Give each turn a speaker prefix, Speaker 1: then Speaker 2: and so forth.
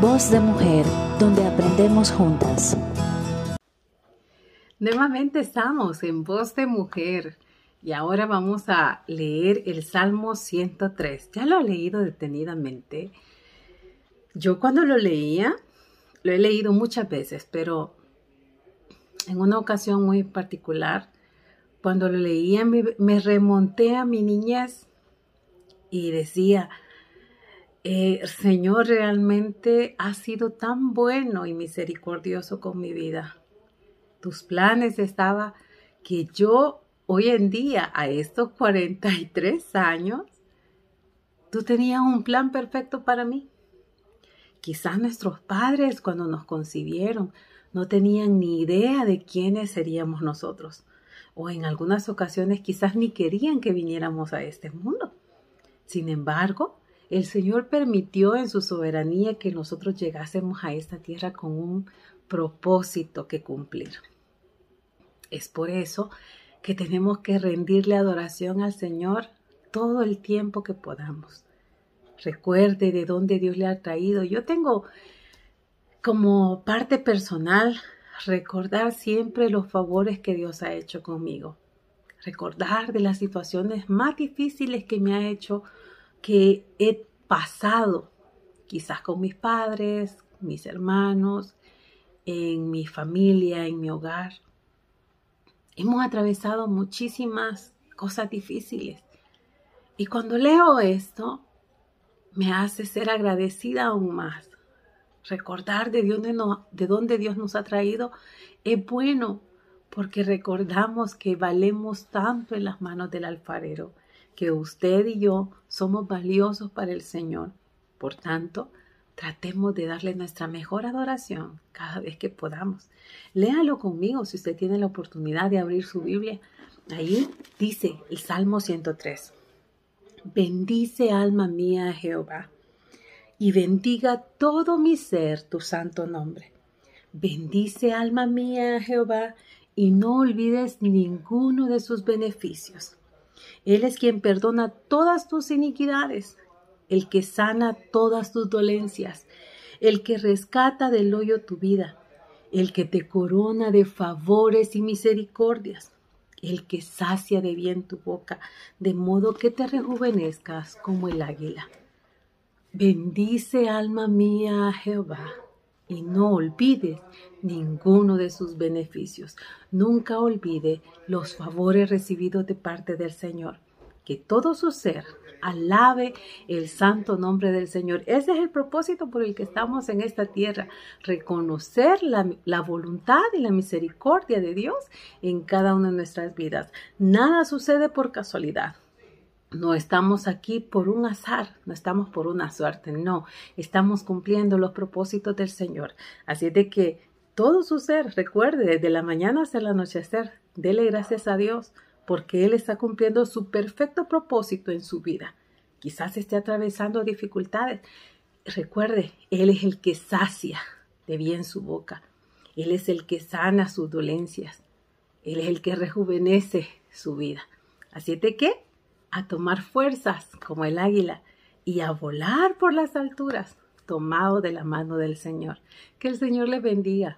Speaker 1: Voz de mujer, donde aprendemos juntas.
Speaker 2: Nuevamente estamos en Voz de Mujer y ahora vamos a leer el Salmo 103. Ya lo he leído detenidamente. Yo cuando lo leía, lo he leído muchas veces, pero en una ocasión muy particular, cuando lo leía me, remonté a mi niñez y decía, eh, Señor, realmente ha sido tan bueno y misericordioso con mi vida. Tus planes estaba que yo hoy en día, a estos 43 años, tú tenías un plan perfecto para mí. Quizás nuestros padres cuando nos concibieron no tenían ni idea de quiénes seríamos nosotros. O en algunas ocasiones quizás ni querían que viniéramos a este mundo. Sin embargo, el Señor permitió en su soberanía que nosotros llegásemos a esta tierra con un propósito que cumplir. Es por eso que tenemos que rendirle adoración al Señor todo el tiempo que podamos. Recuerde de dónde Dios le ha traído. Yo tengo como parte personal recordar siempre los favores que Dios ha hecho conmigo. Recordar de las situaciones más difíciles que me ha hecho, que he pasado, quizás con mis padres, mis hermanos, en mi familia, en mi hogar. Hemos atravesado muchísimas cosas difíciles. Y cuando leo esto, me hace ser agradecida aún más. Recordar de dónde, de dónde Dios nos ha traído es bueno porque recordamos que valemos tanto en las manos del alfarero, que usted y yo somos valiosos para el Señor. Por tanto, Tratemos de darle nuestra mejor adoración cada vez que podamos. Léalo conmigo si usted tiene la oportunidad de abrir su Biblia. Ahí dice el Salmo 103. Bendice alma mía Jehová y bendiga todo mi ser tu santo nombre. Bendice alma mía Jehová y no olvides ninguno de sus beneficios. Él es quien perdona todas tus iniquidades el que sana todas tus dolencias, el que rescata del hoyo tu vida, el que te corona de favores y misericordias, el que sacia de bien tu boca, de modo que te rejuvenezcas como el águila. Bendice alma mía Jehová y no olvides ninguno de sus beneficios. Nunca olvide los favores recibidos de parte del Señor. Que todo su ser alabe el santo nombre del Señor. Ese es el propósito por el que estamos en esta tierra, reconocer la, voluntad y la misericordia de Dios en cada una de nuestras vidas. Nada sucede por casualidad. No estamos aquí por un azar, no estamos por una suerte, no, estamos cumpliendo los propósitos del Señor. Así de que todo su ser, recuerde, desde la mañana hasta el anochecer, dele gracias a Dios porque Él está cumpliendo su perfecto propósito en su vida. Quizás esté atravesando dificultades. Recuerde, Él es el que sacia de bien su boca. Él es el que sana sus dolencias. Él es el que rejuvenece su vida. Así de que a tomar fuerzas como el águila y a volar por las alturas, tomado de la mano del Señor. Que el Señor le bendiga.